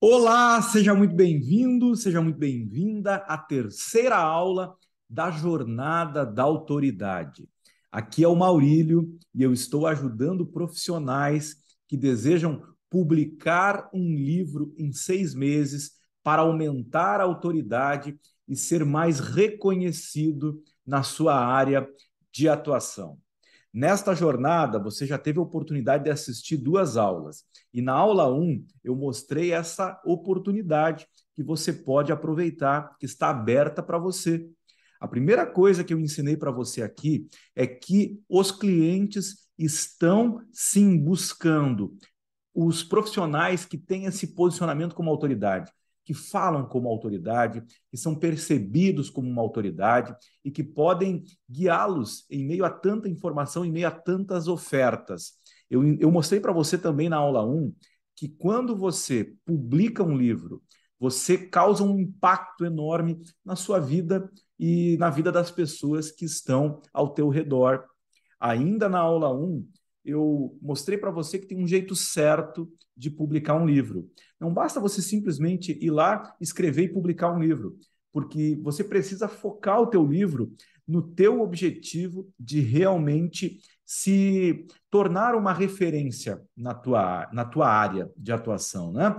Olá, seja muito bem-vindo, seja muito bem-vinda à terceira aula da Jornada da Autoridade. Aqui é o Maurílio e eu estou ajudando profissionais que desejam publicar um livro em seis meses para aumentar a autoridade e ser mais reconhecido na sua área de atuação. Nesta jornada, você já teve a oportunidade de assistir duas aulas. E na aula 1, um, eu mostrei essa oportunidade que você pode aproveitar, que está aberta para você. A primeira coisa que eu ensinei para você aqui é que os clientes estão sim buscando os profissionais que têm esse posicionamento como autoridade que falam como autoridade, que são percebidos como uma autoridade e que podem guiá-los em meio a tanta informação, em meio a tantas ofertas. Eu, eu mostrei para você também na aula 1 que quando você publica um livro, você causa um impacto enorme na sua vida e na vida das pessoas que estão ao teu redor. Ainda na aula 1, eu mostrei para você que tem um jeito certo de publicar um livro. Não basta você simplesmente ir lá, escrever e publicar um livro, porque você precisa focar o teu livro no teu objetivo de realmente se tornar uma referência na tua, na tua área de atuação, né?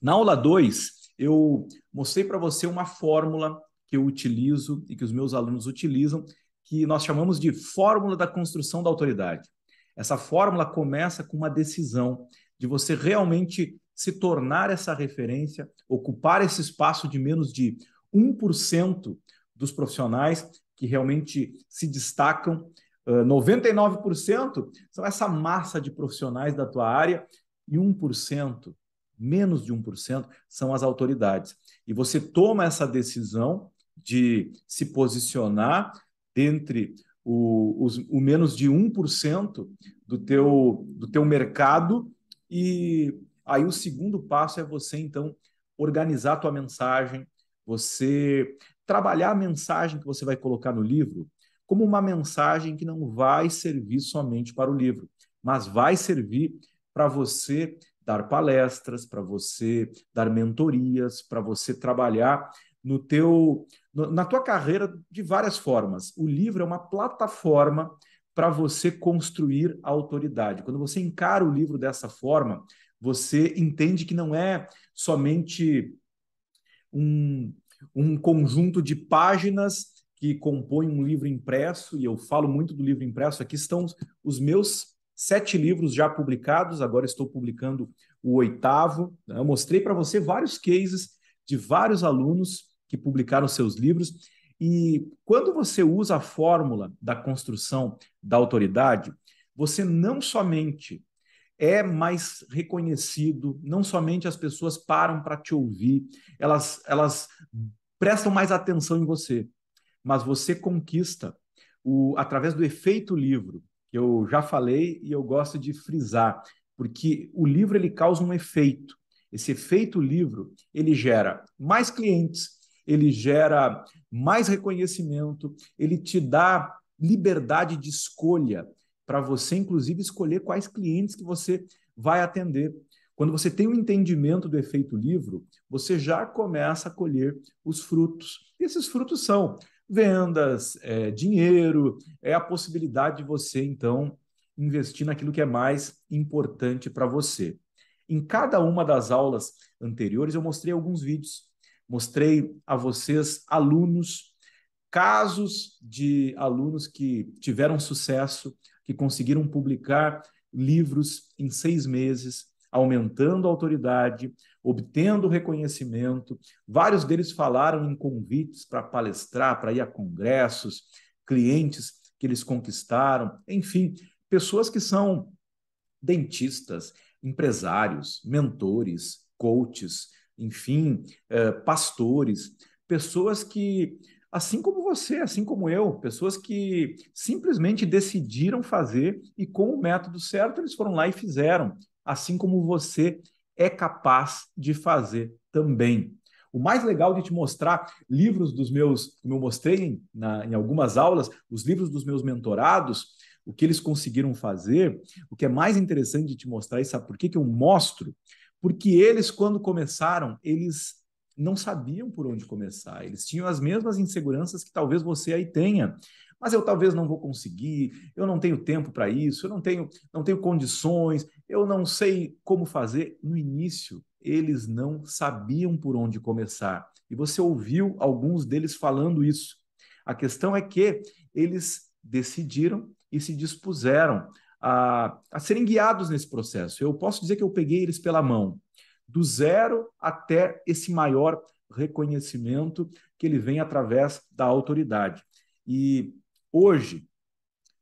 Na aula 2, eu mostrei para você uma fórmula que eu utilizo e que os meus alunos utilizam, que nós chamamos de fórmula da construção da autoridade. Essa fórmula começa com uma decisão de você realmente se tornar essa referência, ocupar esse espaço de menos de 1% dos profissionais que realmente se destacam. Uh, 99% são essa massa de profissionais da tua área e 1%, menos de 1%, são as autoridades. E você toma essa decisão de se posicionar dentre o, os, o menos de 1% do teu, do teu mercado. E aí o segundo passo é você, então, organizar a tua mensagem, você trabalhar a mensagem que você vai colocar no livro como uma mensagem que não vai servir somente para o livro, mas vai servir para você dar palestras, para você dar mentorias, para você trabalhar no teu na tua carreira de várias formas. O livro é uma plataforma para você construir a autoridade. Quando você encara o livro dessa forma, você entende que não é somente um, um conjunto de páginas que compõem um livro impresso, e eu falo muito do livro impresso, aqui estão os meus sete livros já publicados, agora estou publicando o oitavo. Eu mostrei para você vários cases de vários alunos que publicaram seus livros. E quando você usa a fórmula da construção da autoridade, você não somente é mais reconhecido, não somente as pessoas param para te ouvir, elas, elas prestam mais atenção em você, mas você conquista o, através do efeito livro, que eu já falei e eu gosto de frisar, porque o livro ele causa um efeito. Esse efeito livro ele gera mais clientes, ele gera mais reconhecimento, ele te dá liberdade de escolha para você, inclusive, escolher quais clientes que você vai atender. Quando você tem o um entendimento do efeito livro, você já começa a colher os frutos. E esses frutos são vendas, é, dinheiro, é a possibilidade de você, então, investir naquilo que é mais importante para você. Em cada uma das aulas anteriores, eu mostrei alguns vídeos mostrei a vocês alunos, casos de alunos que tiveram sucesso, que conseguiram publicar livros em seis meses, aumentando a autoridade, obtendo reconhecimento. Vários deles falaram em convites para palestrar, para ir a congressos, clientes que eles conquistaram, enfim, pessoas que são dentistas, empresários, mentores, coaches, enfim, eh, pastores, pessoas que, assim como você, assim como eu, pessoas que simplesmente decidiram fazer e com o método certo eles foram lá e fizeram, assim como você é capaz de fazer também. O mais legal de te mostrar livros dos meus, como eu mostrei na, em algumas aulas, os livros dos meus mentorados, o que eles conseguiram fazer, o que é mais interessante de te mostrar, e sabe por que, que eu mostro? porque eles, quando começaram, eles não sabiam por onde começar. Eles tinham as mesmas inseguranças que talvez você aí tenha. Mas eu talvez não vou conseguir, eu não tenho tempo para isso, eu não tenho, não tenho condições, eu não sei como fazer. No início, eles não sabiam por onde começar. E você ouviu alguns deles falando isso. A questão é que eles decidiram e se dispuseram a, a serem guiados nesse processo. Eu posso dizer que eu peguei eles pela mão do zero até esse maior reconhecimento que ele vem através da autoridade. E hoje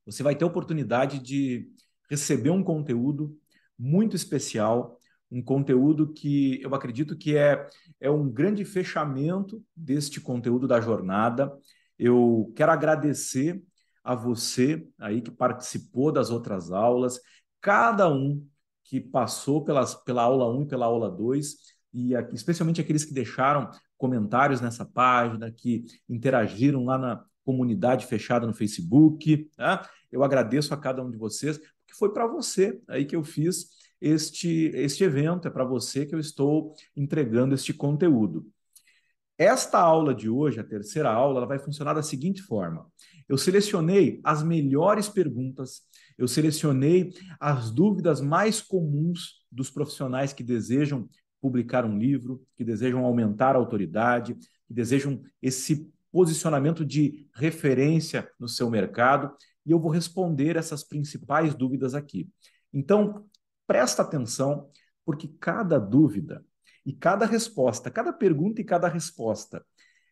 você vai ter a oportunidade de receber um conteúdo muito especial, um conteúdo que eu acredito que é, é um grande fechamento deste conteúdo da jornada. Eu quero agradecer a você aí que participou das outras aulas, cada um que passou pelas, pela aula 1 e pela aula 2, e especialmente aqueles que deixaram comentários nessa página, que interagiram lá na comunidade fechada no Facebook. Tá? Eu agradeço a cada um de vocês, porque foi para você aí que eu fiz este, este evento, é para você que eu estou entregando este conteúdo. Esta aula de hoje, a terceira aula, ela vai funcionar da seguinte forma. Eu selecionei as melhores perguntas eu selecionei as dúvidas mais comuns dos profissionais que desejam publicar um livro, que desejam aumentar a autoridade, que desejam esse posicionamento de referência no seu mercado, e eu vou responder essas principais dúvidas aqui. Então, presta atenção, porque cada dúvida e cada resposta, cada pergunta e cada resposta,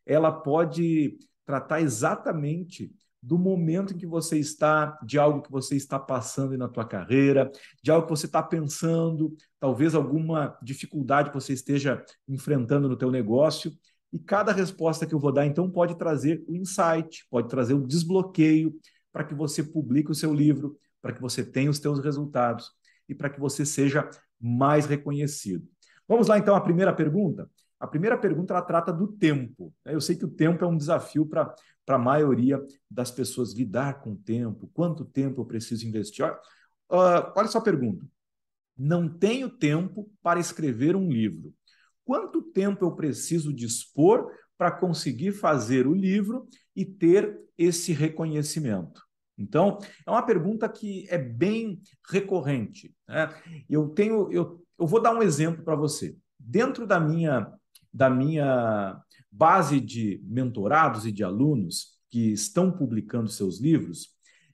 ela pode tratar exatamente do momento em que você está, de algo que você está passando na tua carreira, de algo que você está pensando, talvez alguma dificuldade que você esteja enfrentando no teu negócio. E cada resposta que eu vou dar, então, pode trazer o insight, pode trazer o desbloqueio para que você publique o seu livro, para que você tenha os teus resultados e para que você seja mais reconhecido. Vamos lá, então, à primeira pergunta. A primeira pergunta ela trata do tempo. Eu sei que o tempo é um desafio para a maioria das pessoas lidar com o tempo. Quanto tempo eu preciso investir? Olha, uh, olha só a pergunta. Não tenho tempo para escrever um livro. Quanto tempo eu preciso dispor para conseguir fazer o livro e ter esse reconhecimento? Então, é uma pergunta que é bem recorrente. Né? Eu tenho, eu, eu vou dar um exemplo para você. Dentro da minha da minha base de mentorados e de alunos que estão publicando seus livros,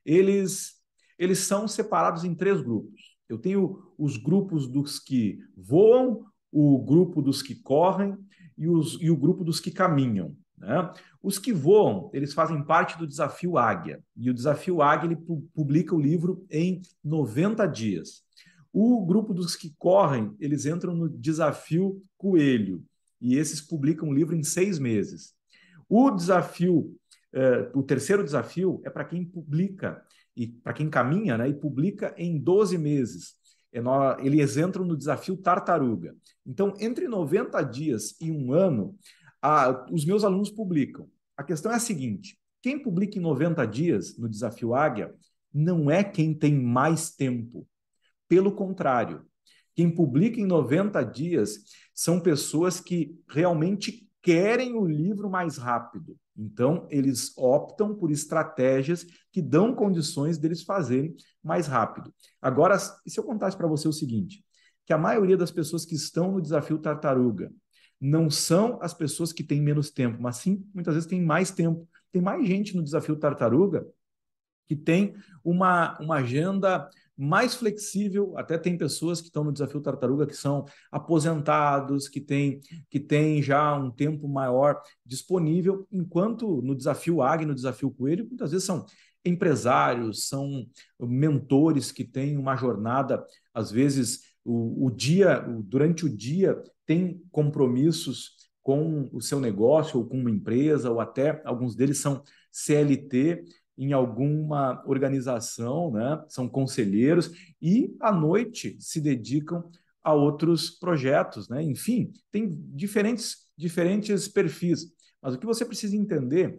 eles, eles são separados em três grupos. Eu tenho os grupos dos que voam, o grupo dos que correm e, os, e o grupo dos que caminham. Né? Os que voam, eles fazem parte do desafio Águia. E o desafio Águia ele publica o livro em 90 dias. O grupo dos que correm, eles entram no desafio Coelho e esses publicam o livro em seis meses. O desafio, eh, o terceiro desafio é para quem publica e para quem caminha né, e publica em 12 meses. É eles entram no desafio tartaruga. Então, entre 90 dias e um ano, a, os meus alunos publicam. A questão é a seguinte: quem publica em 90 dias no desafio Águia não é quem tem mais tempo. Pelo contrário, quem publica em 90 dias são pessoas que realmente querem o livro mais rápido. Então, eles optam por estratégias que dão condições deles fazerem mais rápido. Agora, se eu contasse para você o seguinte, que a maioria das pessoas que estão no desafio tartaruga não são as pessoas que têm menos tempo, mas sim, muitas vezes, têm mais tempo. Tem mais gente no desafio tartaruga que tem uma, uma agenda mais flexível. Até tem pessoas que estão no desafio tartaruga que são aposentados, que têm que tem já um tempo maior disponível, enquanto no desafio águia, no desafio coelho, muitas vezes são empresários, são mentores que têm uma jornada, às vezes o, o dia, durante o dia, tem compromissos com o seu negócio ou com uma empresa, ou até alguns deles são CLT, em alguma organização, né? são conselheiros, e à noite se dedicam a outros projetos. Né? Enfim, tem diferentes, diferentes perfis. Mas o que você precisa entender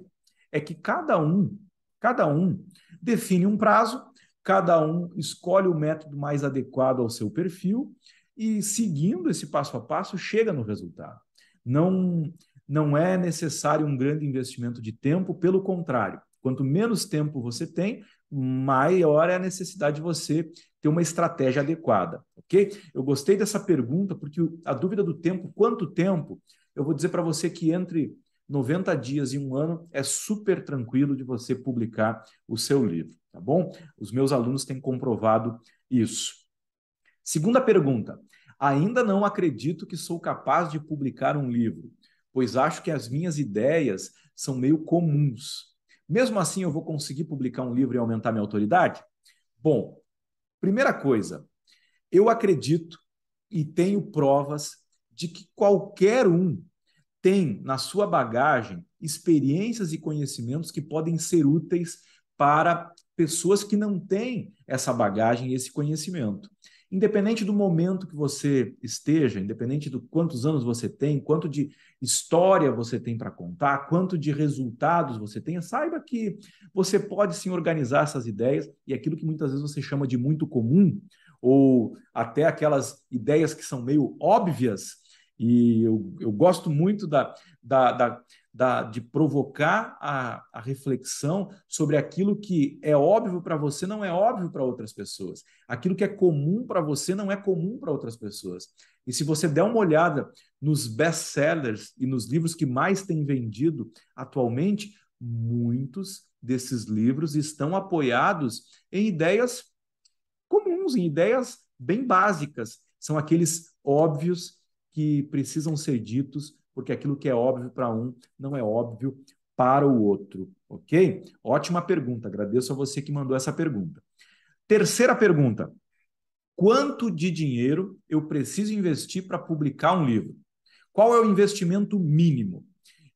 é que cada um, cada um define um prazo, cada um escolhe o método mais adequado ao seu perfil e seguindo esse passo a passo chega no resultado. Não não é necessário um grande investimento de tempo, pelo contrário, quanto menos tempo você tem, maior é a necessidade de você ter uma estratégia adequada, ok? Eu gostei dessa pergunta porque a dúvida do tempo, quanto tempo? Eu vou dizer para você que entre 90 dias e um ano é super tranquilo de você publicar o seu livro, tá bom? Os meus alunos têm comprovado isso. Segunda pergunta. Ainda não acredito que sou capaz de publicar um livro, pois acho que as minhas ideias são meio comuns. Mesmo assim, eu vou conseguir publicar um livro e aumentar minha autoridade? Bom, primeira coisa, eu acredito e tenho provas de que qualquer um tem na sua bagagem experiências e conhecimentos que podem ser úteis para pessoas que não têm essa bagagem e esse conhecimento. Independente do momento que você esteja, independente do quantos anos você tem, quanto de história você tem para contar, quanto de resultados você tem, saiba que você pode sim organizar essas ideias e aquilo que muitas vezes você chama de muito comum, ou até aquelas ideias que são meio óbvias, e eu, eu gosto muito da, da, da, da, de provocar a, a reflexão sobre aquilo que é óbvio para você não é óbvio para outras pessoas. Aquilo que é comum para você não é comum para outras pessoas. E se você der uma olhada nos best-sellers e nos livros que mais têm vendido atualmente, muitos desses livros estão apoiados em ideias comuns, em ideias bem básicas. São aqueles óbvios que precisam ser ditos, porque aquilo que é óbvio para um não é óbvio para o outro, ok? Ótima pergunta, agradeço a você que mandou essa pergunta. Terceira pergunta: quanto de dinheiro eu preciso investir para publicar um livro? Qual é o investimento mínimo?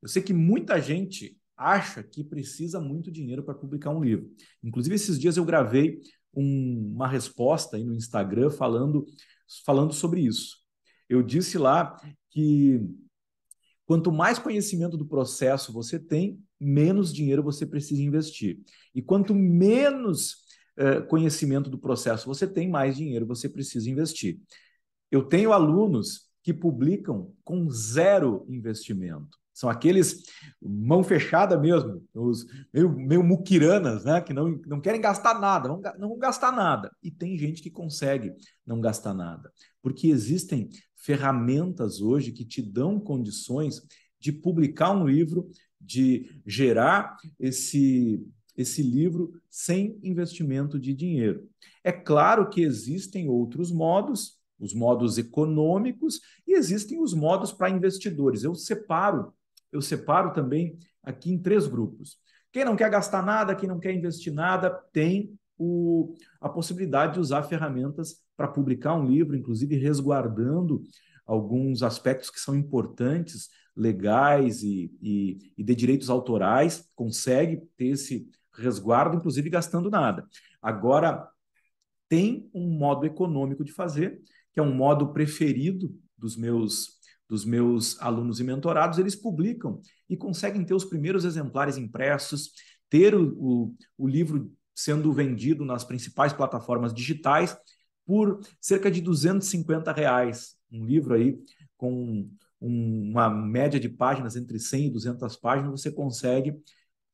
Eu sei que muita gente acha que precisa muito dinheiro para publicar um livro. Inclusive, esses dias eu gravei um, uma resposta aí no Instagram falando, falando sobre isso eu disse lá que quanto mais conhecimento do processo você tem, menos dinheiro você precisa investir. E quanto menos uh, conhecimento do processo você tem, mais dinheiro você precisa investir. Eu tenho alunos que publicam com zero investimento. São aqueles mão fechada mesmo, os meio, meio muquiranas, né? Que não, não querem gastar nada, não, não vão gastar nada. E tem gente que consegue não gastar nada. Porque existem ferramentas hoje que te dão condições de publicar um livro, de gerar esse, esse livro sem investimento de dinheiro. É claro que existem outros modos, os modos econômicos, e existem os modos para investidores. Eu separo, eu separo também aqui em três grupos. Quem não quer gastar nada, quem não quer investir nada, tem o, a possibilidade de usar ferramentas para publicar um livro, inclusive resguardando alguns aspectos que são importantes, legais e, e, e de direitos autorais, consegue ter esse resguardo, inclusive gastando nada. Agora, tem um modo econômico de fazer, que é um modo preferido dos meus dos meus alunos e mentorados, eles publicam e conseguem ter os primeiros exemplares impressos, ter o, o, o livro sendo vendido nas principais plataformas digitais por cerca de 250 reais. Um livro aí com um, uma média de páginas entre 100 e 200 páginas, você consegue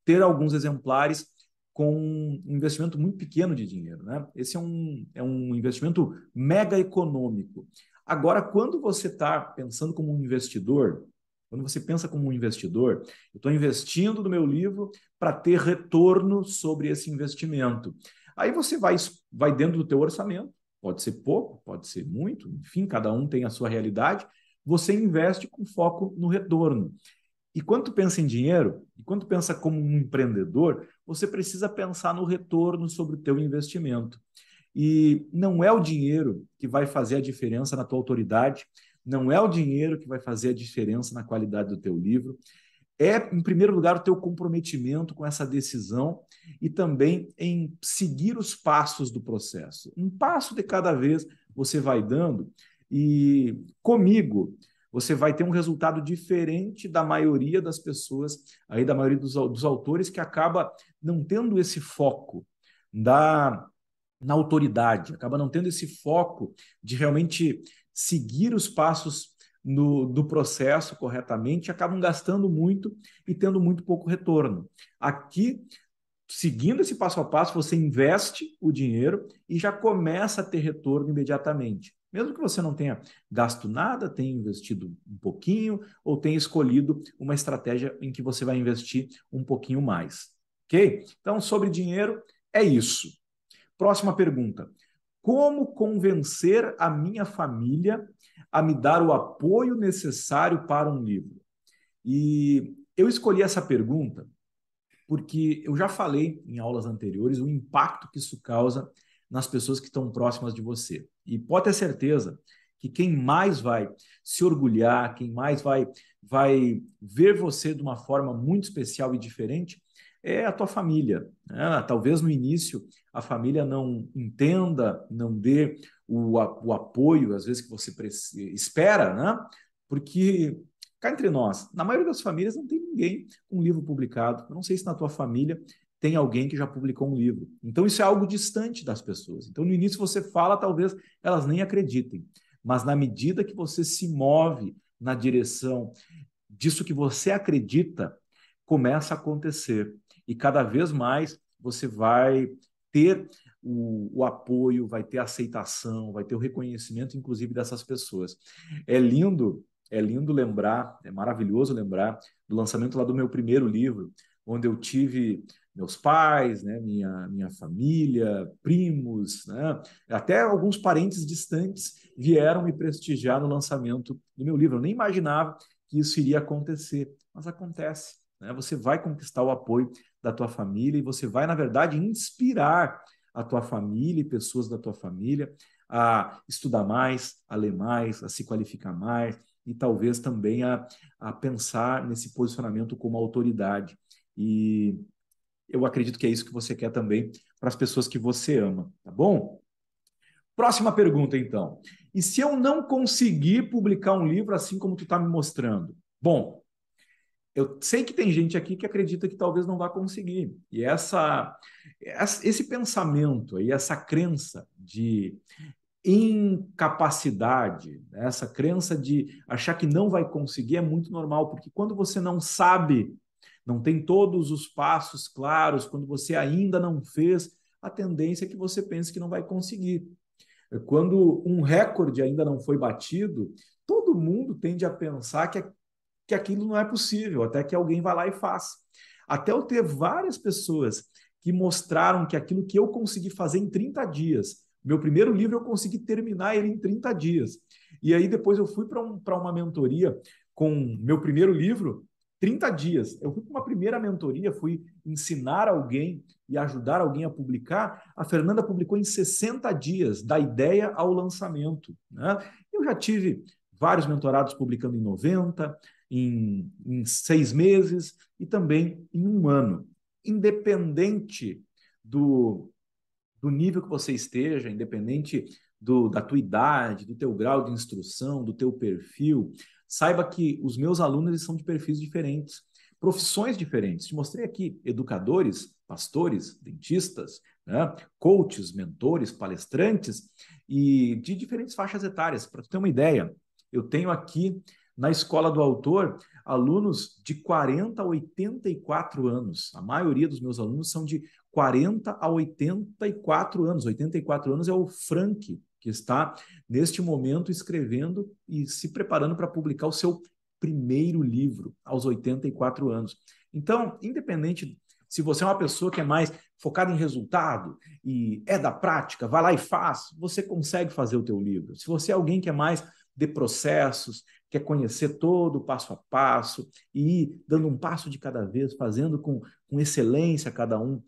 ter alguns exemplares com um investimento muito pequeno de dinheiro. Né? Esse é um, é um investimento mega econômico. Agora, quando você está pensando como um investidor, quando você pensa como um investidor, eu estou investindo no meu livro para ter retorno sobre esse investimento. Aí você vai, vai dentro do teu orçamento, pode ser pouco, pode ser muito, enfim, cada um tem a sua realidade. Você investe com foco no retorno. E quando tu pensa em dinheiro, e quando tu pensa como um empreendedor, você precisa pensar no retorno sobre o teu investimento. E não é o dinheiro que vai fazer a diferença na tua autoridade, não é o dinheiro que vai fazer a diferença na qualidade do teu livro. É, em primeiro lugar, o teu comprometimento com essa decisão e também em seguir os passos do processo. Um passo de cada vez você vai dando e comigo você vai ter um resultado diferente da maioria das pessoas, aí da maioria dos, dos autores que acaba não tendo esse foco da na autoridade, acaba não tendo esse foco de realmente seguir os passos no, do processo corretamente, acabam gastando muito e tendo muito pouco retorno. Aqui, seguindo esse passo a passo, você investe o dinheiro e já começa a ter retorno imediatamente. Mesmo que você não tenha gasto nada, tenha investido um pouquinho ou tenha escolhido uma estratégia em que você vai investir um pouquinho mais. Ok? Então, sobre dinheiro, é isso. Próxima pergunta. Como convencer a minha família a me dar o apoio necessário para um livro? E eu escolhi essa pergunta porque eu já falei em aulas anteriores o impacto que isso causa nas pessoas que estão próximas de você. E pode ter certeza que quem mais vai se orgulhar, quem mais vai vai ver você de uma forma muito especial e diferente é a tua família. Né? Talvez no início a família não entenda, não dê o, o apoio, às vezes, que você espera, né? porque cá entre nós, na maioria das famílias não tem ninguém com um livro publicado. Eu não sei se na tua família tem alguém que já publicou um livro. Então isso é algo distante das pessoas. Então no início você fala, talvez elas nem acreditem, mas na medida que você se move na direção disso que você acredita, começa a acontecer. E cada vez mais você vai ter o, o, apoio, vai ter aceitação, vai ter o reconhecimento, inclusive, dessas pessoas. É lindo, é lindo lembrar, é maravilhoso lembrar do lançamento lá do meu primeiro livro, onde eu tive meus pais, né, minha, minha família, primos, né, até alguns parentes distantes vieram me prestigiar no lançamento do meu livro. Eu nem imaginava que isso iria acontecer, mas acontece. Né? Você vai conquistar o apoio da tua família e você vai, na verdade, inspirar a tua família e pessoas da tua família a estudar mais, a ler mais, a se qualificar mais e talvez também a, a pensar nesse posicionamento como autoridade. E eu acredito que é isso que você quer também para as pessoas que você ama, tá bom? Próxima pergunta, então. E se eu não conseguir publicar um livro assim como tu está me mostrando? Bom, eu sei que tem gente aqui que acredita que talvez não vá conseguir. E essa, esse pensamento e essa crença de incapacidade, essa crença de achar que não vai conseguir é muito normal, porque quando você não sabe não tem todos os passos claros, quando você ainda não fez, a tendência é que você pense que não vai conseguir. Quando um recorde ainda não foi batido, todo mundo tende a pensar que, que aquilo não é possível, até que alguém vá lá e faça. Até eu ter várias pessoas que mostraram que aquilo que eu consegui fazer em 30 dias, meu primeiro livro eu consegui terminar ele em 30 dias. E aí depois eu fui para um, uma mentoria com meu primeiro livro, 30 dias. Eu fui para uma primeira mentoria, fui ensinar alguém e ajudar alguém a publicar. A Fernanda publicou em 60 dias, da ideia ao lançamento. Né? Eu já tive vários mentorados publicando em 90, em, em seis meses e também em um ano. Independente do, do nível que você esteja, independente do, da tua idade, do teu grau de instrução, do teu perfil, Saiba que os meus alunos são de perfis diferentes, profissões diferentes. Te mostrei aqui educadores, pastores, dentistas, né? coaches, mentores, palestrantes e de diferentes faixas etárias. Para ter uma ideia, eu tenho aqui na escola do autor alunos de 40 a 84 anos. A maioria dos meus alunos são de 40 a 84 anos. 84 anos é o Frank, que está neste momento escrevendo e se preparando para publicar o seu primeiro livro aos 84 anos. Então, independente se você é uma pessoa que é mais focada em resultado e é da prática, vai lá e faz, você consegue fazer o teu livro. Se você é alguém que é mais de processos, quer conhecer todo o passo a passo e ir dando um passo de cada vez, fazendo com, com excelência cada um,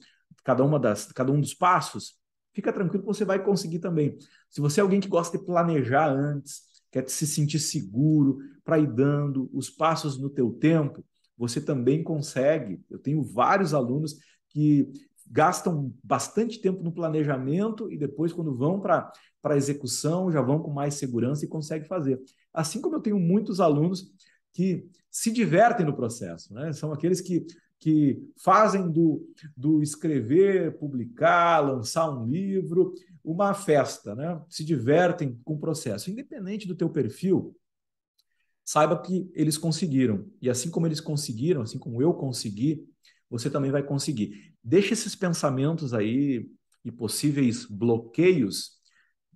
cada uma das, cada um dos passos, fica tranquilo que você vai conseguir também. Se você é alguém que gosta de planejar antes, quer se sentir seguro para ir dando os passos no teu tempo, você também consegue. Eu tenho vários alunos que gastam bastante tempo no planejamento e depois, quando vão para a execução, já vão com mais segurança e conseguem fazer. Assim como eu tenho muitos alunos que se divertem no processo, né? São aqueles que que fazem do, do escrever, publicar, lançar um livro, uma festa, né? Se divertem com o processo. Independente do teu perfil, saiba que eles conseguiram. E assim como eles conseguiram, assim como eu consegui, você também vai conseguir. Deixe esses pensamentos aí e possíveis bloqueios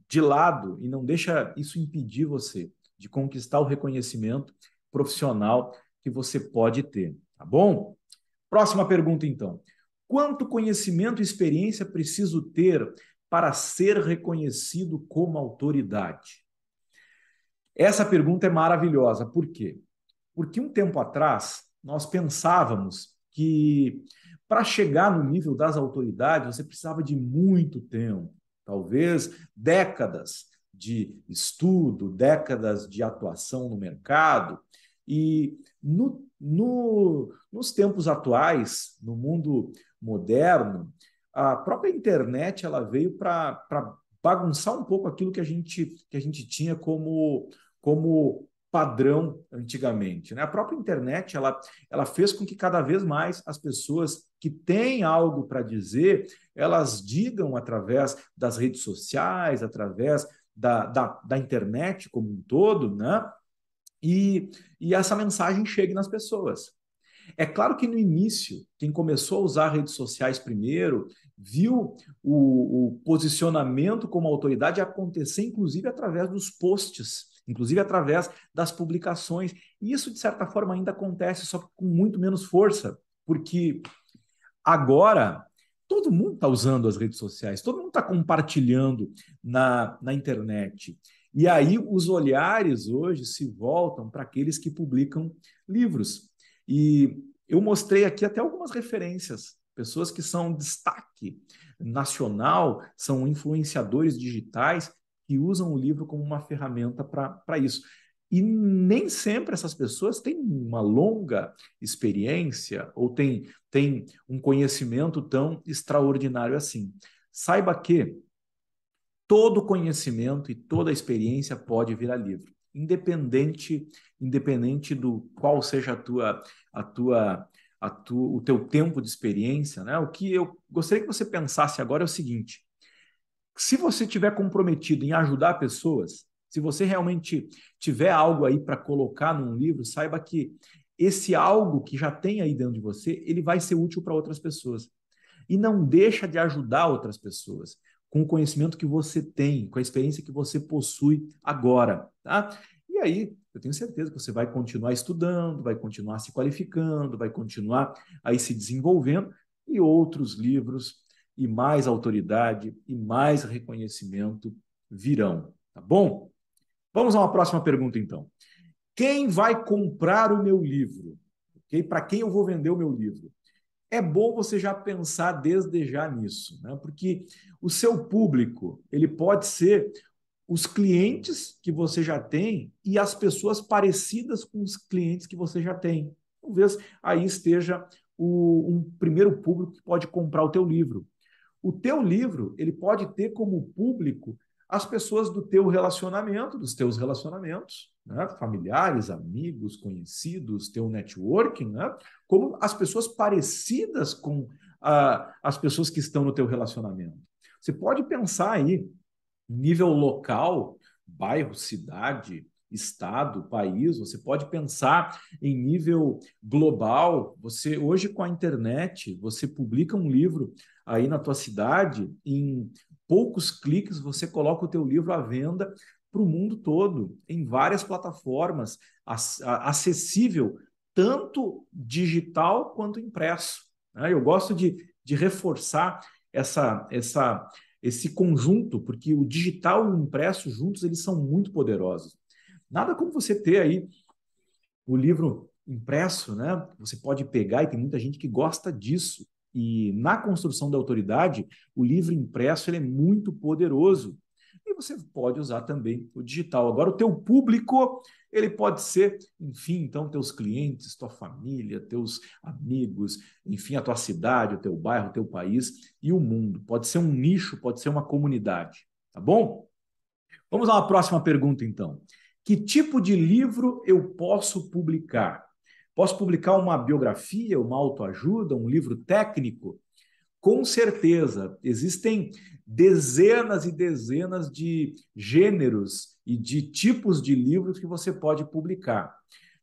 de lado e não deixa isso impedir você de conquistar o reconhecimento profissional que você pode ter, tá bom? Próxima pergunta então. Quanto conhecimento e experiência preciso ter para ser reconhecido como autoridade? Essa pergunta é maravilhosa. Por quê? Porque um tempo atrás nós pensávamos que para chegar no nível das autoridades você precisava de muito tempo, talvez décadas de estudo, décadas de atuação no mercado. E no, no, nos tempos atuais, no mundo moderno, a própria internet ela veio para bagunçar um pouco aquilo que a gente, que a gente tinha como, como padrão antigamente. Né? A própria internet ela, ela fez com que cada vez mais as pessoas que têm algo para dizer, elas digam através das redes sociais, através da, da, da internet como um todo, né? E, e essa mensagem chegue nas pessoas. É claro que no início, quem começou a usar redes sociais primeiro, viu o, o posicionamento como autoridade acontecer, inclusive através dos posts inclusive através das publicações. E isso, de certa forma, ainda acontece, só com muito menos força, porque agora todo mundo está usando as redes sociais, todo mundo está compartilhando na, na internet. E aí os olhares hoje se voltam para aqueles que publicam livros. E eu mostrei aqui até algumas referências, pessoas que são destaque nacional, são influenciadores digitais que usam o livro como uma ferramenta para isso. E nem sempre essas pessoas têm uma longa experiência ou têm, têm um conhecimento tão extraordinário assim. Saiba que todo conhecimento e toda experiência pode virar livro, independente independente do qual seja a tua a tua a tu, o teu tempo de experiência, né? O que eu gostaria que você pensasse agora é o seguinte: se você tiver comprometido em ajudar pessoas, se você realmente tiver algo aí para colocar num livro, saiba que esse algo que já tem aí dentro de você, ele vai ser útil para outras pessoas. E não deixa de ajudar outras pessoas com o conhecimento que você tem, com a experiência que você possui agora, tá? E aí, eu tenho certeza que você vai continuar estudando, vai continuar se qualificando, vai continuar aí se desenvolvendo e outros livros e mais autoridade e mais reconhecimento virão, tá bom? Vamos a uma próxima pergunta então. Quem vai comprar o meu livro? Okay? Para quem eu vou vender o meu livro? É bom você já pensar desde já nisso, né? Porque o seu público, ele pode ser os clientes que você já tem e as pessoas parecidas com os clientes que você já tem. Talvez aí esteja o, um primeiro público que pode comprar o teu livro. O teu livro, ele pode ter como público as pessoas do teu relacionamento, dos teus relacionamentos, né? familiares, amigos, conhecidos, teu networking, né? como as pessoas parecidas com ah, as pessoas que estão no teu relacionamento. Você pode pensar aí, nível local, bairro, cidade, estado, país, você pode pensar em nível global. Você hoje com a internet, você publica um livro aí na tua cidade, em poucos cliques você coloca o teu livro à venda para o mundo todo, em várias plataformas, acessível tanto digital quanto impresso. Né? Eu gosto de, de reforçar essa, essa, esse conjunto, porque o digital e o impresso juntos eles são muito poderosos. Nada como você ter aí o livro impresso, né? Você pode pegar e tem muita gente que gosta disso. E na construção da autoridade, o livro impresso ele é muito poderoso. E você pode usar também o digital. Agora, o teu público, ele pode ser, enfim, então, teus clientes, tua família, teus amigos, enfim, a tua cidade, o teu bairro, o teu país e o mundo. Pode ser um nicho, pode ser uma comunidade. Tá bom? Vamos uma próxima pergunta, então. Que tipo de livro eu posso publicar? Posso publicar uma biografia, uma autoajuda, um livro técnico? Com certeza, existem dezenas e dezenas de gêneros e de tipos de livros que você pode publicar.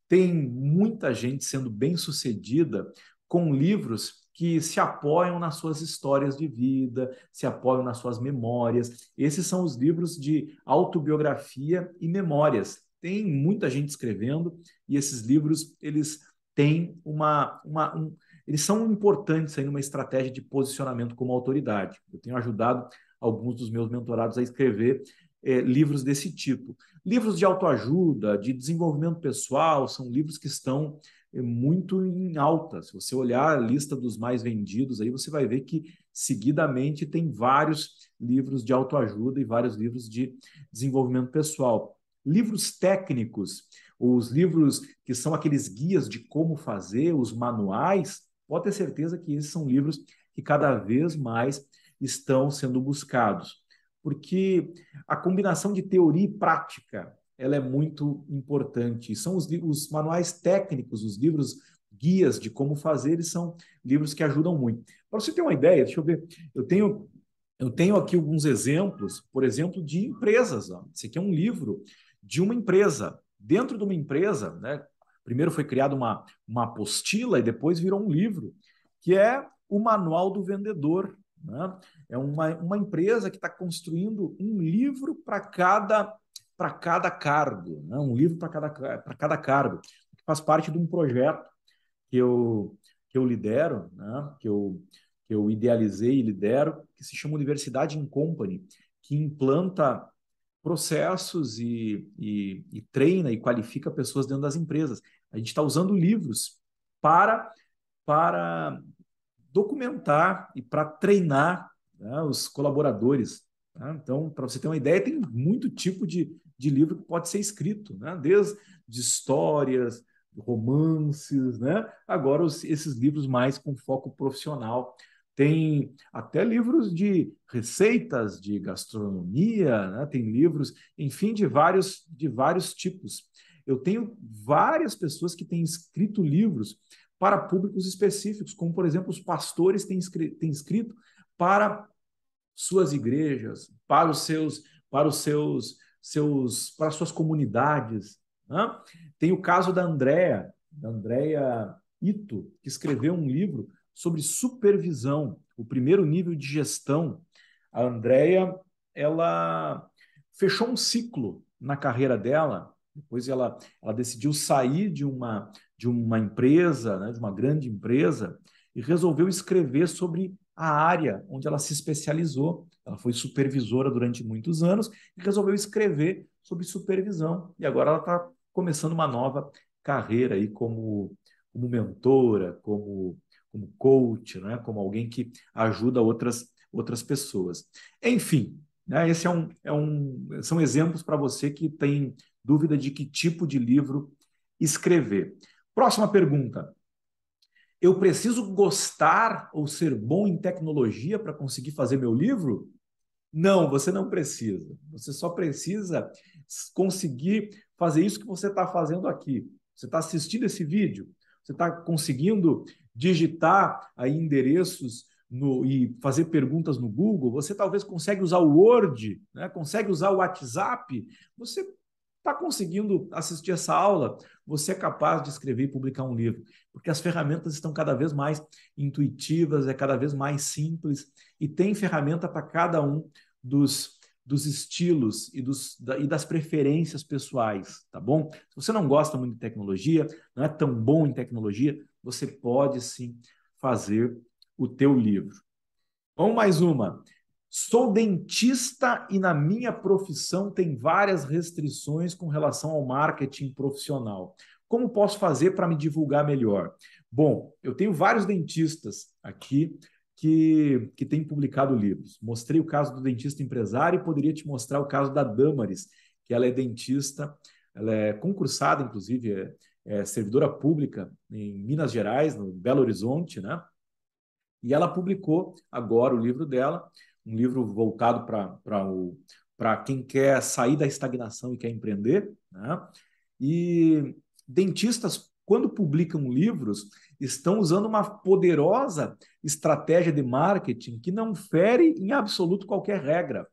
Tem muita gente sendo bem sucedida com livros que se apoiam nas suas histórias de vida, se apoiam nas suas memórias. Esses são os livros de autobiografia e memórias. Tem muita gente escrevendo e esses livros eles têm uma, uma um, eles são importantes aí numa estratégia de posicionamento como autoridade. Eu tenho ajudado alguns dos meus mentorados a escrever é, livros desse tipo. Livros de autoajuda, de desenvolvimento pessoal, são livros que estão é, muito em alta. Se você olhar a lista dos mais vendidos, aí você vai ver que seguidamente tem vários livros de autoajuda e vários livros de desenvolvimento pessoal. Livros técnicos, os livros que são aqueles guias de como fazer, os manuais, pode ter certeza que esses são livros que cada vez mais estão sendo buscados, porque a combinação de teoria e prática ela é muito importante. São os, os manuais técnicos, os livros guias de como fazer, eles são livros que ajudam muito. Para você ter uma ideia, deixa eu ver, eu tenho eu tenho aqui alguns exemplos, por exemplo, de empresas. Ó. Esse aqui é um livro de uma empresa. Dentro de uma empresa, né, primeiro foi criada uma, uma apostila e depois virou um livro, que é o Manual do Vendedor. Né? É uma, uma empresa que está construindo um livro para cada para cada cargo, né? um livro para cada, para cada cargo, que faz parte de um projeto que eu, que eu lidero, né? que, eu, que eu idealizei e lidero, que se chama Universidade in Company, que implanta processos e, e, e treina e qualifica pessoas dentro das empresas. A gente está usando livros para, para documentar e para treinar né, os colaboradores. Né? Então, para você ter uma ideia, tem muito tipo de, de livro que pode ser escrito, né? desde de histórias, romances, né? agora os, esses livros mais com foco profissional. Tem até livros de receitas de gastronomia, né? tem livros, enfim, de vários, de vários tipos. Eu tenho várias pessoas que têm escrito livros para públicos específicos, como, por exemplo, os pastores têm, têm escrito para suas igrejas, para os seus, para os seus, seus para suas comunidades. Né? Tem o caso da Andrea, da Andrea Ito, que escreveu um livro sobre supervisão, o primeiro nível de gestão. A Andrea, ela fechou um ciclo na carreira dela, depois ela, ela decidiu sair de uma, de uma empresa, né, de uma grande empresa, e resolveu escrever sobre a área onde ela se especializou. Ela foi supervisora durante muitos anos e resolveu escrever sobre supervisão. E agora ela está começando uma nova carreira aí como, como mentora, como, como coach, né? como alguém que ajuda outras, outras pessoas. Enfim, né? esse é um, é um, são exemplos para você que tem dúvida de que tipo de livro escrever. Próxima pergunta. Eu preciso gostar ou ser bom em tecnologia para conseguir fazer meu livro? Não, você não precisa. Você só precisa conseguir fazer isso que você está fazendo aqui. Você está assistindo esse vídeo, você está conseguindo digitar aí endereços no, e fazer perguntas no Google, você talvez consegue usar o Word, né? consegue usar o WhatsApp, você está conseguindo assistir essa aula, você é capaz de escrever e publicar um livro, porque as ferramentas estão cada vez mais intuitivas, é cada vez mais simples e tem ferramenta para cada um dos, dos estilos e, dos, da, e das preferências pessoais, tá bom? Se você não gosta muito de tecnologia, não é tão bom em tecnologia, você pode sim fazer o teu livro. Vamos mais uma. Sou dentista e na minha profissão tem várias restrições com relação ao marketing profissional. Como posso fazer para me divulgar melhor? Bom, eu tenho vários dentistas aqui que, que têm publicado livros. Mostrei o caso do dentista empresário e poderia te mostrar o caso da Damaris, que ela é dentista, ela é concursada, inclusive, é, é servidora pública em Minas Gerais, no Belo Horizonte, né? E ela publicou agora o livro dela, um livro voltado para quem quer sair da estagnação e quer empreender. Né? E dentistas quando publicam livros, estão usando uma poderosa estratégia de marketing que não fere em absoluto qualquer regra.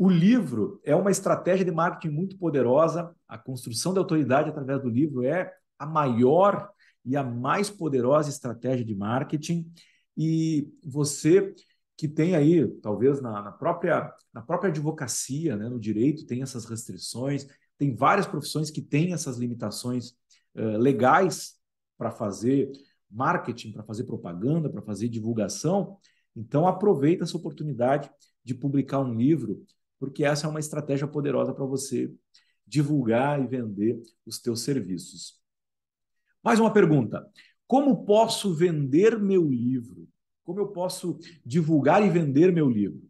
O livro é uma estratégia de marketing muito poderosa. A construção da autoridade através do livro é a maior e a mais poderosa estratégia de marketing. E você que tem aí, talvez na, na própria, na própria advocacia, né, no direito, tem essas restrições, tem várias profissões que têm essas limitações uh, legais para fazer marketing, para fazer propaganda, para fazer divulgação. Então, aproveita essa oportunidade de publicar um livro, porque essa é uma estratégia poderosa para você divulgar e vender os teus serviços. Mais uma pergunta: como posso vender meu livro? Como eu posso divulgar e vender meu livro?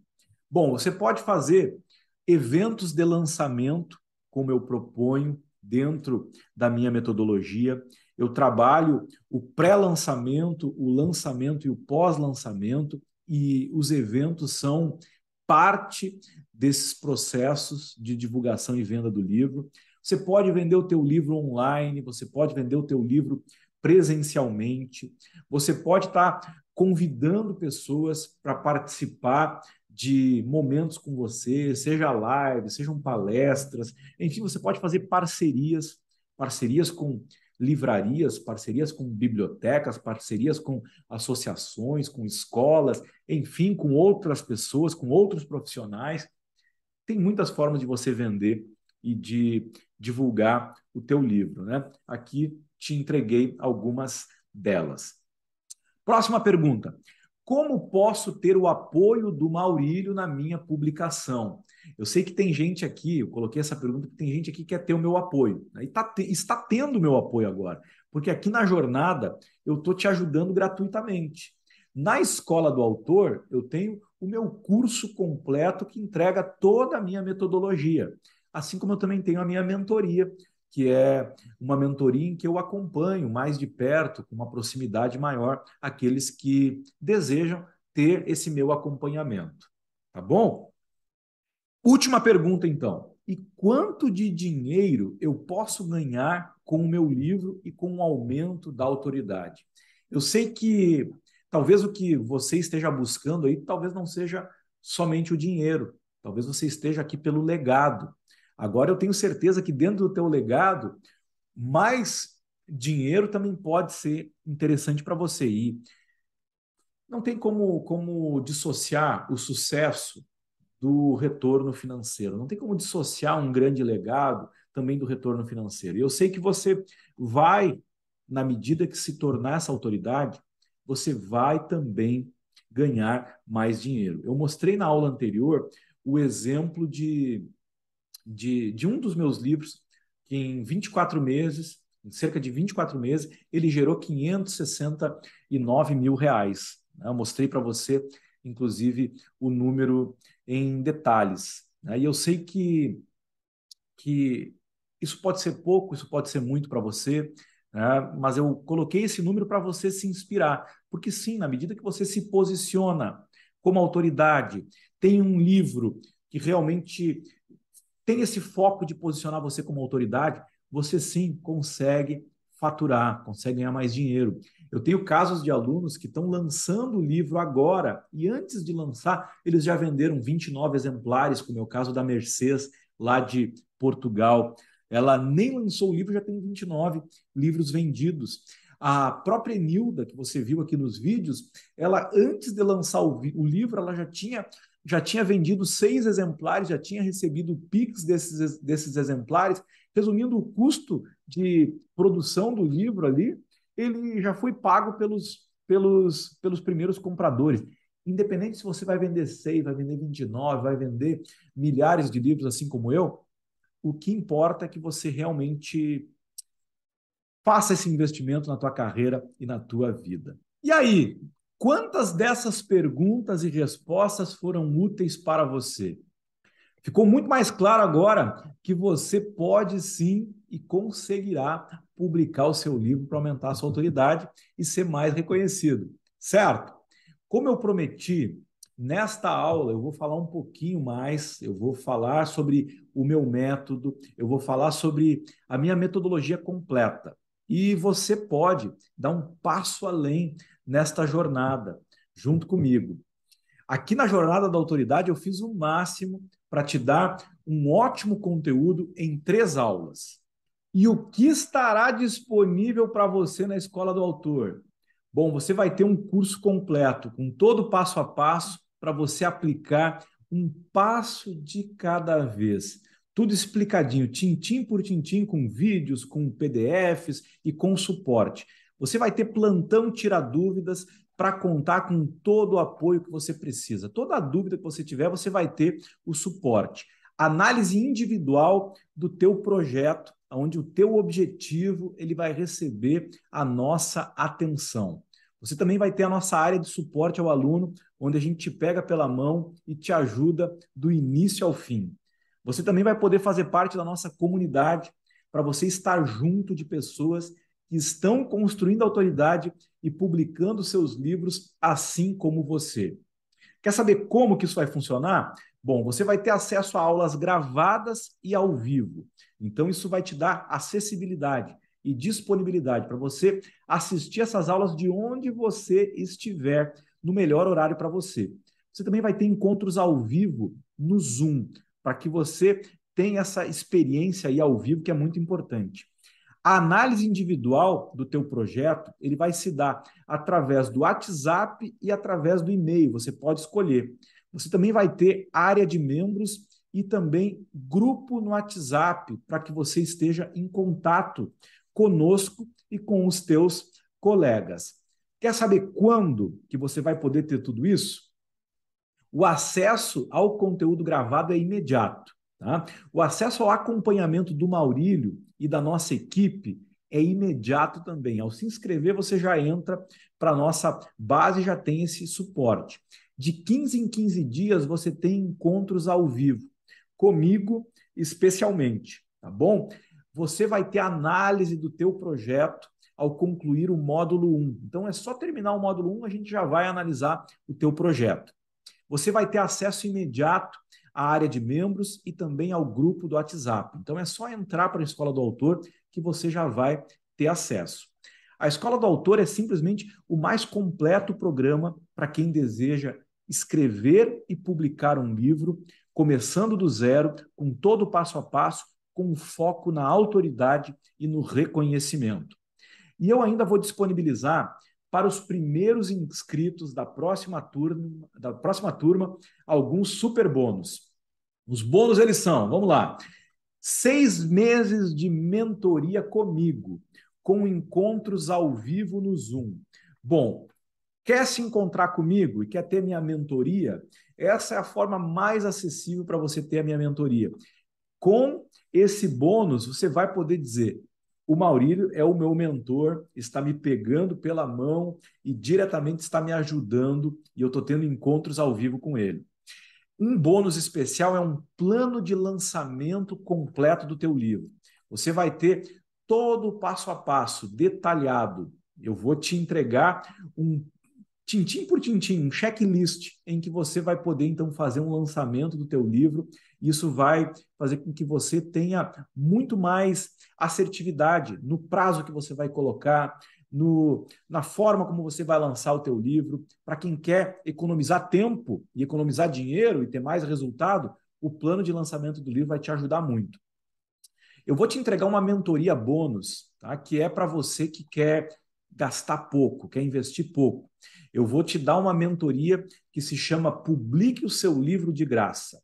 Bom, você pode fazer eventos de lançamento, como eu proponho dentro da minha metodologia. Eu trabalho o pré-lançamento, o lançamento e o pós-lançamento, e os eventos são parte desses processos de divulgação e venda do livro. Você pode vender o teu livro online, você pode vender o teu livro presencialmente, você pode estar convidando pessoas para participar de momentos com você, seja live, sejam palestras, enfim, você pode fazer parcerias, parcerias com livrarias, parcerias com bibliotecas, parcerias com associações, com escolas, enfim, com outras pessoas, com outros profissionais. Tem muitas formas de você vender e de divulgar o teu livro, né? Aqui te entreguei algumas delas. Próxima pergunta. Como posso ter o apoio do Maurílio na minha publicação? Eu sei que tem gente aqui, eu coloquei essa pergunta, porque tem gente aqui que quer ter o meu apoio. Né? E tá, está tendo o meu apoio agora. Porque aqui na jornada eu estou te ajudando gratuitamente. Na escola do autor, eu tenho o meu curso completo que entrega toda a minha metodologia. Assim como eu também tenho a minha mentoria, que é uma mentoria em que eu acompanho mais de perto, com uma proximidade maior, aqueles que desejam ter esse meu acompanhamento. Tá bom? Última pergunta, então. E quanto de dinheiro eu posso ganhar com o meu livro e com o aumento da autoridade? Eu sei que talvez o que você esteja buscando aí talvez não seja somente o dinheiro. Talvez você esteja aqui pelo legado. Agora eu tenho certeza que dentro do teu legado, mais dinheiro também pode ser interessante para você. E não tem como, como dissociar o sucesso do retorno financeiro. Não tem como dissociar um grande legado também do retorno financeiro. Eu sei que você vai, na medida que se tornar essa autoridade, você vai também ganhar mais dinheiro. Eu mostrei na aula anterior o exemplo de de, de um dos meus livros, que em 24 meses, em cerca de 24 meses, ele gerou 569 mil reais. Né? Eu mostrei para você, inclusive, o número em detalhes. Né? E eu sei que, que isso pode ser pouco, isso pode ser muito para você, né? mas eu coloquei esse número para você se inspirar. Porque, sim, na medida que você se posiciona como autoridade, tem um livro que realmente tem esse foco de posicionar você como autoridade, você sim consegue faturar, consegue ganhar mais dinheiro. Eu tenho casos de alunos que estão lançando o livro agora e antes de lançar, eles já venderam 29 exemplares, como é o caso da Mercedes, lá de Portugal. Ela nem lançou o livro, já tem 29 livros vendidos. A própria Enilda, que você viu aqui nos vídeos, ela antes de lançar o, o livro, ela já tinha já tinha vendido seis exemplares, já tinha recebido Pix desses, desses exemplares. Resumindo, o custo de produção do livro ali, ele já foi pago pelos, pelos, pelos primeiros compradores. Independente se você vai vender seis, vai vender 29, vai vender milhares de livros, assim como eu, o que importa é que você realmente faça esse investimento na tua carreira e na tua vida. E aí, Quantas dessas perguntas e respostas foram úteis para você? Ficou muito mais claro agora que você pode sim e conseguirá publicar o seu livro para aumentar a sua autoridade e ser mais reconhecido, certo? Como eu prometi, nesta aula eu vou falar um pouquinho mais, eu vou falar sobre o meu método, eu vou falar sobre a minha metodologia completa. e você pode dar um passo além nesta jornada, junto comigo. Aqui na Jornada da Autoridade, eu fiz o máximo para te dar um ótimo conteúdo em três aulas. E o que estará disponível para você na Escola do Autor? Bom, você vai ter um curso completo, com todo o passo a passo, para você aplicar um passo de cada vez. Tudo explicadinho, tintim por tintim, com vídeos, com PDFs e com suporte. Você vai ter plantão tira dúvidas para contar com todo o apoio que você precisa. Toda dúvida que você tiver, você vai ter o suporte. Análise individual do teu projeto, onde o teu objetivo ele vai receber a nossa atenção. Você também vai ter a nossa área de suporte ao aluno, onde a gente te pega pela mão e te ajuda do início ao fim. Você também vai poder fazer parte da nossa comunidade para você estar junto de pessoas que estão construindo autoridade e publicando seus livros assim como você. Quer saber como que isso vai funcionar? Bom, você vai ter acesso a aulas gravadas e ao vivo. Então isso vai te dar acessibilidade e disponibilidade para você assistir essas aulas de onde você estiver, no melhor horário para você. Você também vai ter encontros ao vivo no Zoom, para que você tenha essa experiência aí ao vivo que é muito importante. A análise individual do teu projeto, ele vai se dar através do WhatsApp e através do e-mail, você pode escolher. Você também vai ter área de membros e também grupo no WhatsApp para que você esteja em contato conosco e com os teus colegas. Quer saber quando que você vai poder ter tudo isso? O acesso ao conteúdo gravado é imediato. Tá? O acesso ao acompanhamento do Maurílio e da nossa equipe é imediato também. Ao se inscrever, você já entra para a nossa base já tem esse suporte. De 15 em 15 dias, você tem encontros ao vivo, comigo especialmente, tá bom? Você vai ter análise do teu projeto ao concluir o módulo 1. Então, é só terminar o módulo 1, a gente já vai analisar o teu projeto. Você vai ter acesso imediato à área de membros e também ao grupo do WhatsApp. Então é só entrar para a Escola do Autor que você já vai ter acesso. A Escola do Autor é simplesmente o mais completo programa para quem deseja escrever e publicar um livro, começando do zero, com todo o passo a passo, com foco na autoridade e no reconhecimento. E eu ainda vou disponibilizar para os primeiros inscritos da próxima turma, da próxima turma alguns super bônus. Os bônus eles são, vamos lá, seis meses de mentoria comigo, com encontros ao vivo no Zoom. Bom, quer se encontrar comigo e quer ter minha mentoria? Essa é a forma mais acessível para você ter a minha mentoria. Com esse bônus, você vai poder dizer: o Maurílio é o meu mentor, está me pegando pela mão e diretamente está me ajudando, e eu estou tendo encontros ao vivo com ele. Um bônus especial é um plano de lançamento completo do teu livro. Você vai ter todo o passo a passo detalhado. Eu vou te entregar um tintim por tintim, um checklist em que você vai poder então fazer um lançamento do teu livro. Isso vai fazer com que você tenha muito mais assertividade no prazo que você vai colocar, no, na forma como você vai lançar o teu livro. Para quem quer economizar tempo e economizar dinheiro e ter mais resultado, o plano de lançamento do livro vai te ajudar muito. Eu vou te entregar uma mentoria bônus, tá? que é para você que quer gastar pouco, quer investir pouco. Eu vou te dar uma mentoria que se chama Publique o seu livro de graça.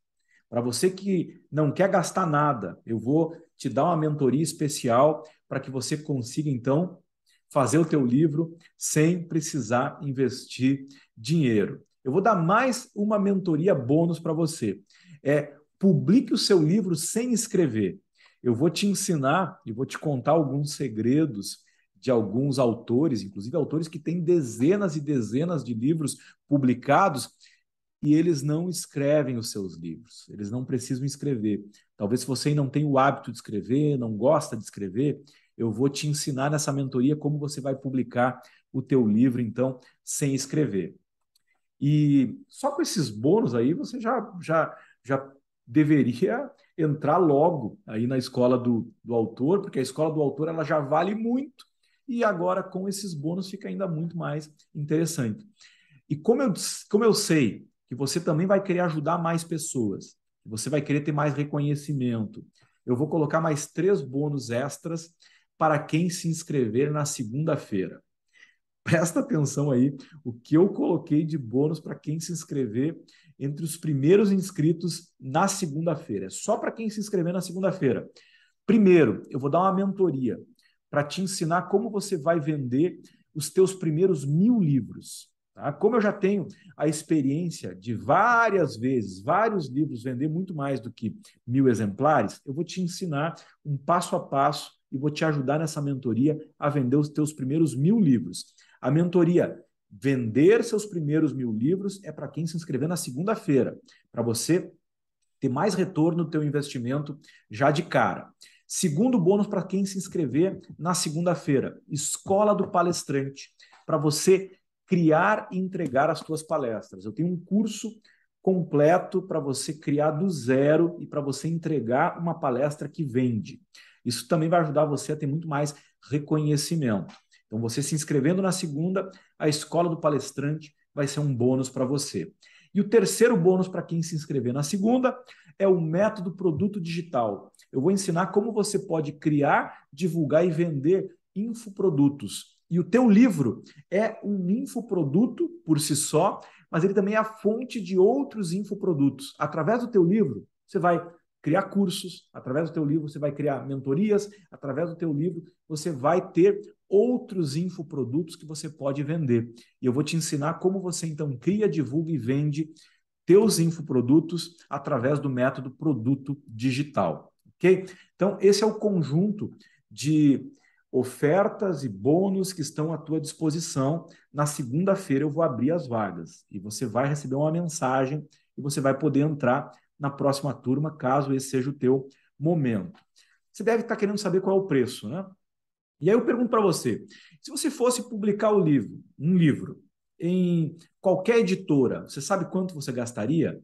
Para você que não quer gastar nada, eu vou te dar uma mentoria especial para que você consiga então fazer o teu livro sem precisar investir dinheiro. Eu vou dar mais uma mentoria bônus para você. É publique o seu livro sem escrever. Eu vou te ensinar e vou te contar alguns segredos de alguns autores, inclusive autores que têm dezenas e dezenas de livros publicados e eles não escrevem os seus livros, eles não precisam escrever. Talvez você não tem o hábito de escrever, não gosta de escrever, eu vou te ensinar nessa mentoria como você vai publicar o teu livro, então, sem escrever. E só com esses bônus aí, você já, já, já deveria entrar logo aí na escola do, do autor, porque a escola do autor ela já vale muito e agora com esses bônus fica ainda muito mais interessante. E como eu, como eu sei que você também vai querer ajudar mais pessoas, você vai querer ter mais reconhecimento, eu vou colocar mais três bônus extras para quem se inscrever na segunda-feira. Presta atenção aí o que eu coloquei de bônus para quem se inscrever entre os primeiros inscritos na segunda-feira. É só para quem se inscrever na segunda-feira. Primeiro, eu vou dar uma mentoria para te ensinar como você vai vender os teus primeiros mil livros. Tá? Como eu já tenho a experiência de várias vezes, vários livros vender muito mais do que mil exemplares, eu vou te ensinar um passo a passo e vou te ajudar nessa mentoria a vender os teus primeiros mil livros. A mentoria Vender seus primeiros mil livros é para quem se inscrever na segunda-feira, para você ter mais retorno do teu investimento já de cara. Segundo bônus para quem se inscrever na segunda-feira, Escola do Palestrante, para você criar e entregar as suas palestras. Eu tenho um curso completo para você criar do zero e para você entregar uma palestra que vende. Isso também vai ajudar você a ter muito mais reconhecimento. Então, você se inscrevendo na segunda, a escola do palestrante vai ser um bônus para você. E o terceiro bônus para quem se inscrever na segunda é o método produto digital. Eu vou ensinar como você pode criar, divulgar e vender infoprodutos. E o teu livro é um infoproduto por si só, mas ele também é a fonte de outros infoprodutos. Através do teu livro, você vai criar cursos, através do teu livro você vai criar mentorias, através do teu livro você vai ter outros infoprodutos que você pode vender. E eu vou te ensinar como você então cria, divulga e vende teus infoprodutos através do método produto digital, Então, esse é o conjunto de ofertas e bônus que estão à tua disposição. Na segunda-feira eu vou abrir as vagas e você vai receber uma mensagem e você vai poder entrar na próxima turma, caso esse seja o teu momento. Você deve estar querendo saber qual é o preço, né? E aí eu pergunto para você: se você fosse publicar o livro, um livro, em qualquer editora, você sabe quanto você gastaria?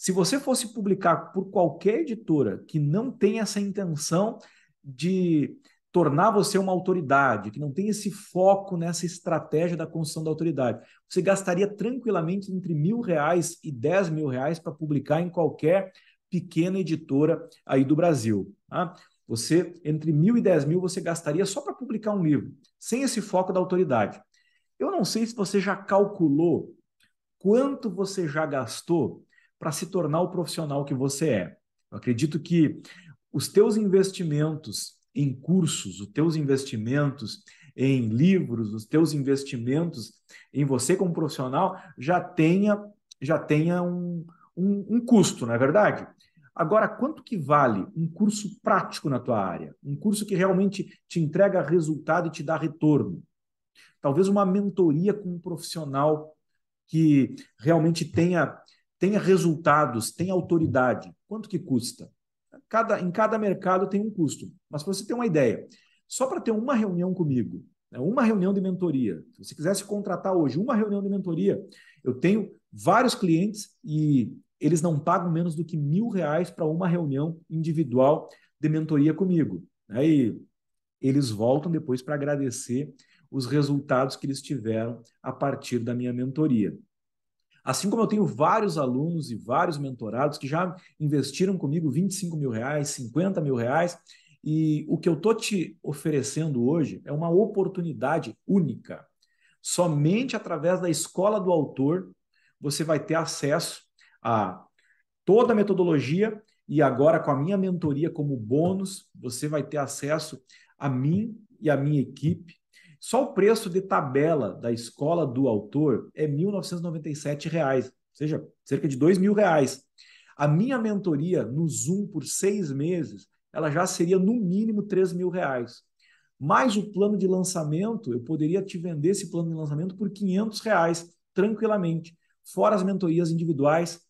Se você fosse publicar por qualquer editora que não tem essa intenção de tornar você uma autoridade, que não tem esse foco nessa estratégia da construção da autoridade, você gastaria tranquilamente entre mil reais e dez mil reais para publicar em qualquer pequena editora aí do Brasil. Tá? Você, entre mil e dez mil, você gastaria só para publicar um livro, sem esse foco da autoridade. Eu não sei se você já calculou quanto você já gastou para se tornar o profissional que você é. Eu acredito que os teus investimentos em cursos, os teus investimentos em livros, os teus investimentos em você como profissional já tenha já tenha um, um, um custo, não é verdade? Agora, quanto que vale um curso prático na tua área? Um curso que realmente te entrega resultado e te dá retorno? Talvez uma mentoria com um profissional que realmente tenha, tenha resultados, tenha autoridade. Quanto que custa? Cada, em cada mercado tem um custo. Mas para você ter uma ideia, só para ter uma reunião comigo, né, uma reunião de mentoria, se você quisesse contratar hoje uma reunião de mentoria, eu tenho vários clientes e eles não pagam menos do que mil reais para uma reunião individual de mentoria comigo. Né? eles voltam depois para agradecer os resultados que eles tiveram a partir da minha mentoria. Assim como eu tenho vários alunos e vários mentorados que já investiram comigo 25 mil reais, 50 mil reais, e o que eu estou te oferecendo hoje é uma oportunidade única. Somente através da escola do autor você vai ter acesso a toda a metodologia e agora com a minha mentoria como bônus, você vai ter acesso a mim e a minha equipe. Só o preço de tabela da escola do autor é 1.997 reais, ou seja, cerca de R$ mil reais. A minha mentoria no Zoom por seis meses, ela já seria no mínimo R$ reais. Mais o plano de lançamento, eu poderia te vender esse plano de lançamento por R$ reais, tranquilamente. Fora as mentorias individuais,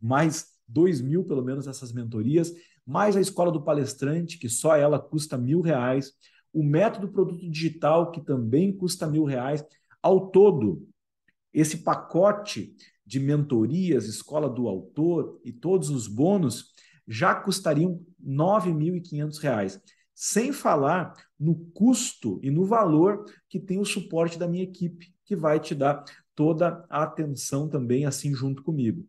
mais dois mil, pelo menos, essas mentorias, mais a escola do palestrante, que só ela custa mil reais, o método produto digital, que também custa mil reais. Ao todo, esse pacote de mentorias, escola do autor e todos os bônus já custariam R$ 9.500. sem falar no custo e no valor que tem o suporte da minha equipe, que vai te dar toda a atenção também assim junto comigo.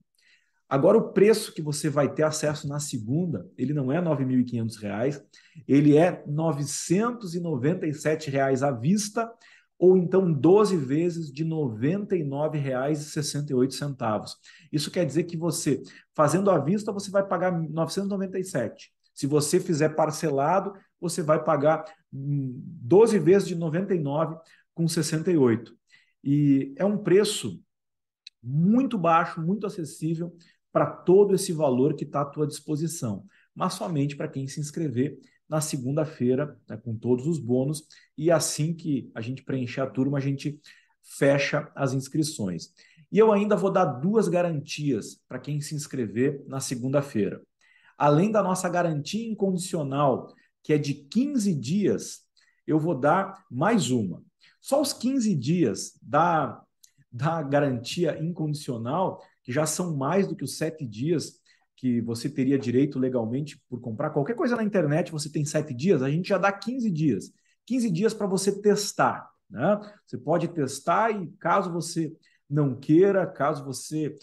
Agora, o preço que você vai ter acesso na segunda, ele não é R$ 9.500, ele é R$ 997 à vista, ou então 12 vezes de R$ 99,68. Isso quer dizer que você, fazendo à vista, você vai pagar 997. Se você fizer parcelado, você vai pagar 12 hum, vezes de 99,68. E é um preço muito baixo, muito acessível para todo esse valor que está à tua disposição, mas somente para quem se inscrever na segunda-feira, né, com todos os bônus, e assim que a gente preencher a turma, a gente fecha as inscrições. E eu ainda vou dar duas garantias para quem se inscrever na segunda-feira. Além da nossa garantia incondicional, que é de 15 dias, eu vou dar mais uma. Só os 15 dias da, da garantia incondicional que já são mais do que os sete dias que você teria direito legalmente por comprar qualquer coisa na internet, você tem sete dias, a gente já dá 15 dias. 15 dias para você testar. Né? Você pode testar e caso você não queira, caso você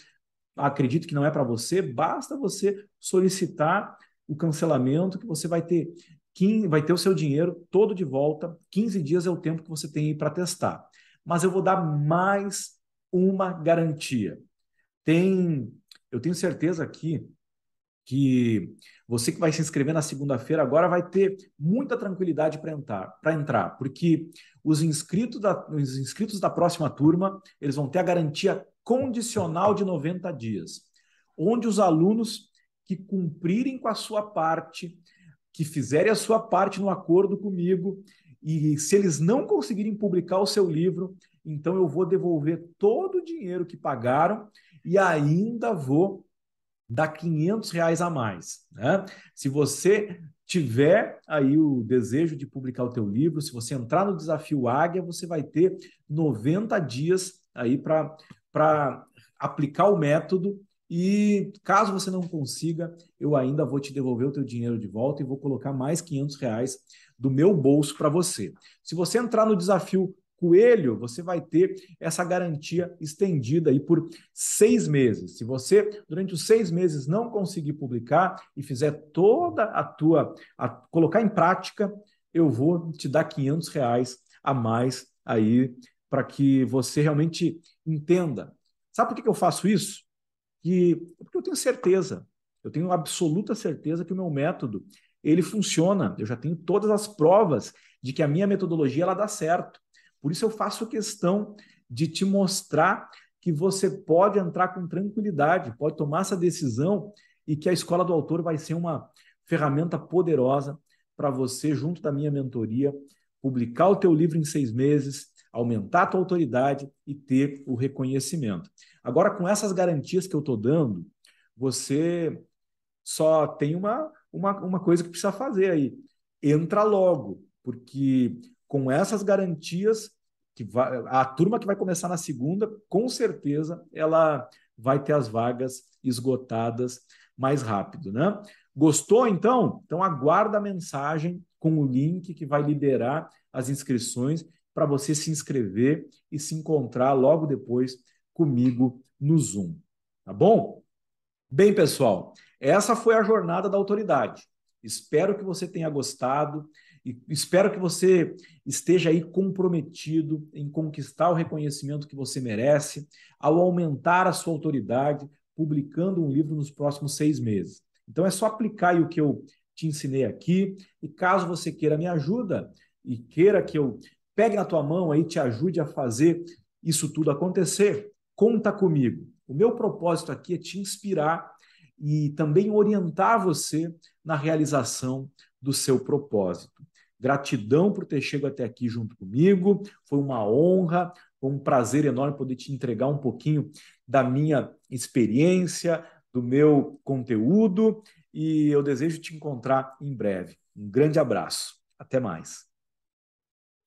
acredite que não é para você, basta você solicitar o cancelamento que você vai ter 15, vai ter o seu dinheiro todo de volta. 15 dias é o tempo que você tem para testar. Mas eu vou dar mais uma garantia tem, eu tenho certeza aqui que você que vai se inscrever na segunda-feira agora vai ter muita tranquilidade para entrar, para entrar, porque os inscritos, da, os inscritos da próxima turma eles vão ter a garantia condicional de 90 dias, onde os alunos que cumprirem com a sua parte, que fizerem a sua parte no acordo comigo, e se eles não conseguirem publicar o seu livro, então eu vou devolver todo o dinheiro que pagaram e ainda vou dar 500 reais a mais. Né? Se você tiver aí o desejo de publicar o teu livro, se você entrar no desafio Águia, você vai ter 90 dias aí para aplicar o método e caso você não consiga, eu ainda vou te devolver o teu dinheiro de volta e vou colocar mais 500 reais do meu bolso para você. Se você entrar no desafio Coelho, você vai ter essa garantia estendida aí por seis meses. Se você, durante os seis meses, não conseguir publicar e fizer toda a tua, a, colocar em prática, eu vou te dar 500 reais a mais aí para que você realmente entenda. Sabe por que eu faço isso? Que, porque eu tenho certeza, eu tenho absoluta certeza que o meu método ele funciona. Eu já tenho todas as provas de que a minha metodologia ela dá certo. Por isso eu faço questão de te mostrar que você pode entrar com tranquilidade, pode tomar essa decisão e que a escola do autor vai ser uma ferramenta poderosa para você, junto da minha mentoria, publicar o teu livro em seis meses, aumentar a tua autoridade e ter o reconhecimento. Agora, com essas garantias que eu estou dando, você só tem uma, uma, uma coisa que precisa fazer aí. Entra logo, porque com essas garantias, que vai, a turma que vai começar na segunda, com certeza ela vai ter as vagas esgotadas mais rápido, né? Gostou então? Então aguarda a mensagem com o link que vai liberar as inscrições para você se inscrever e se encontrar logo depois comigo no Zoom, tá bom? Bem, pessoal, essa foi a jornada da autoridade. Espero que você tenha gostado. E espero que você esteja aí comprometido em conquistar o reconhecimento que você merece, ao aumentar a sua autoridade, publicando um livro nos próximos seis meses. Então é só aplicar o que eu te ensinei aqui. E caso você queira me ajuda e queira que eu pegue na tua mão aí, te ajude a fazer isso tudo acontecer, conta comigo. O meu propósito aqui é te inspirar e também orientar você na realização do seu propósito. Gratidão por ter chegado até aqui junto comigo. Foi uma honra, foi um prazer enorme poder te entregar um pouquinho da minha experiência, do meu conteúdo e eu desejo te encontrar em breve. Um grande abraço. Até mais.